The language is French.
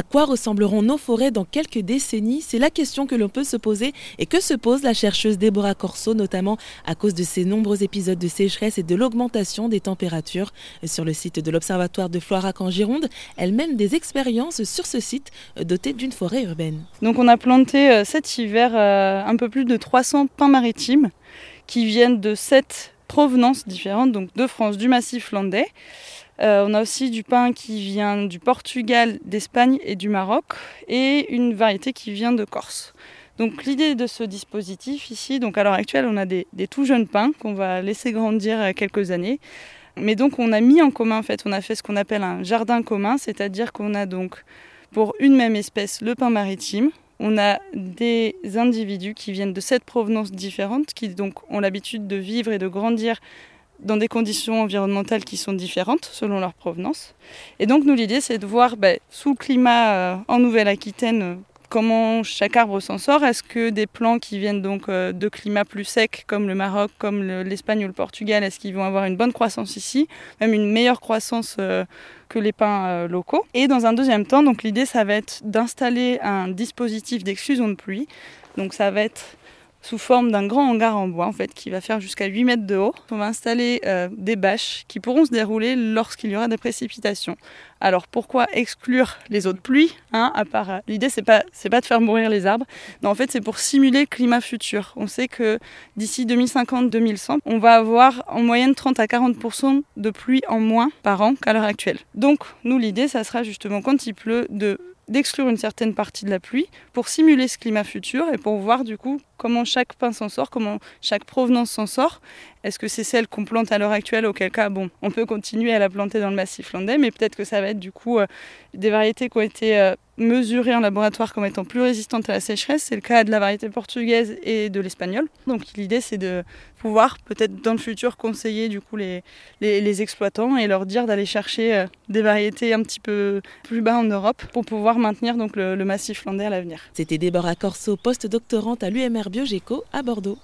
À quoi ressembleront nos forêts dans quelques décennies? C'est la question que l'on peut se poser et que se pose la chercheuse Déborah Corso, notamment à cause de ces nombreux épisodes de sécheresse et de l'augmentation des températures. Sur le site de l'Observatoire de Floirac en Gironde, elle mène des expériences sur ce site doté d'une forêt urbaine. Donc on a planté euh, cet hiver euh, un peu plus de 300 pins maritimes qui viennent de sept provenances différentes, donc de France, du massif landais. Euh, on a aussi du pain qui vient du Portugal, d'Espagne et du Maroc, et une variété qui vient de Corse. Donc l'idée de ce dispositif ici, donc à l'heure actuelle, on a des, tout jeunes pins qu'on va laisser grandir quelques années. Mais donc on a mis en commun, en fait, on a fait ce qu'on appelle un jardin commun, c'est-à-dire qu'on a donc pour une même espèce le pain maritime, on a des individus qui viennent de sept provenances différentes, qui donc ont l'habitude de vivre et de grandir dans des conditions environnementales qui sont différentes selon leur provenance. Et donc nous l'idée c'est de voir ben, sous le climat euh, en Nouvelle-Aquitaine comment chaque arbre s'en sort. Est-ce que des plants qui viennent donc euh, de climats plus secs comme le Maroc, comme l'Espagne ou le Portugal, est-ce qu'ils vont avoir une bonne croissance ici, même une meilleure croissance euh, que les pins locaux? Et dans un deuxième temps, l'idée ça va être d'installer un dispositif d'exclusion de pluie. Donc ça va être sous forme d'un grand hangar en bois en fait qui va faire jusqu'à 8 mètres de haut. On va installer euh, des bâches qui pourront se dérouler lorsqu'il y aura des précipitations. Alors pourquoi exclure les eaux de pluie hein, à part euh, l'idée c'est pas c'est pas de faire mourir les arbres. Non, en fait c'est pour simuler le climat futur. On sait que d'ici 2050-2100, on va avoir en moyenne 30 à 40% de pluie en moins par an qu'à l'heure actuelle. Donc nous l'idée ça sera justement quand il pleut de d'exclure une certaine partie de la pluie pour simuler ce climat futur et pour voir du coup comment chaque pain s'en sort, comment chaque provenance s'en sort. Est-ce que c'est celle qu'on plante à l'heure actuelle, auquel cas, bon, on peut continuer à la planter dans le massif landais, mais peut-être que ça va être du coup euh, des variétés qui ont été euh, mesurées en laboratoire comme étant plus résistantes à la sécheresse. C'est le cas de la variété portugaise et de l'espagnol. Donc l'idée, c'est de pouvoir peut-être dans le futur conseiller du coup les, exploitants et leur dire d'aller chercher euh, des variétés un petit peu plus bas en Europe pour pouvoir maintenir donc le, le massif landais à l'avenir. C'était Déborah Corso, post-doctorante à l'UMR Biogéco à Bordeaux.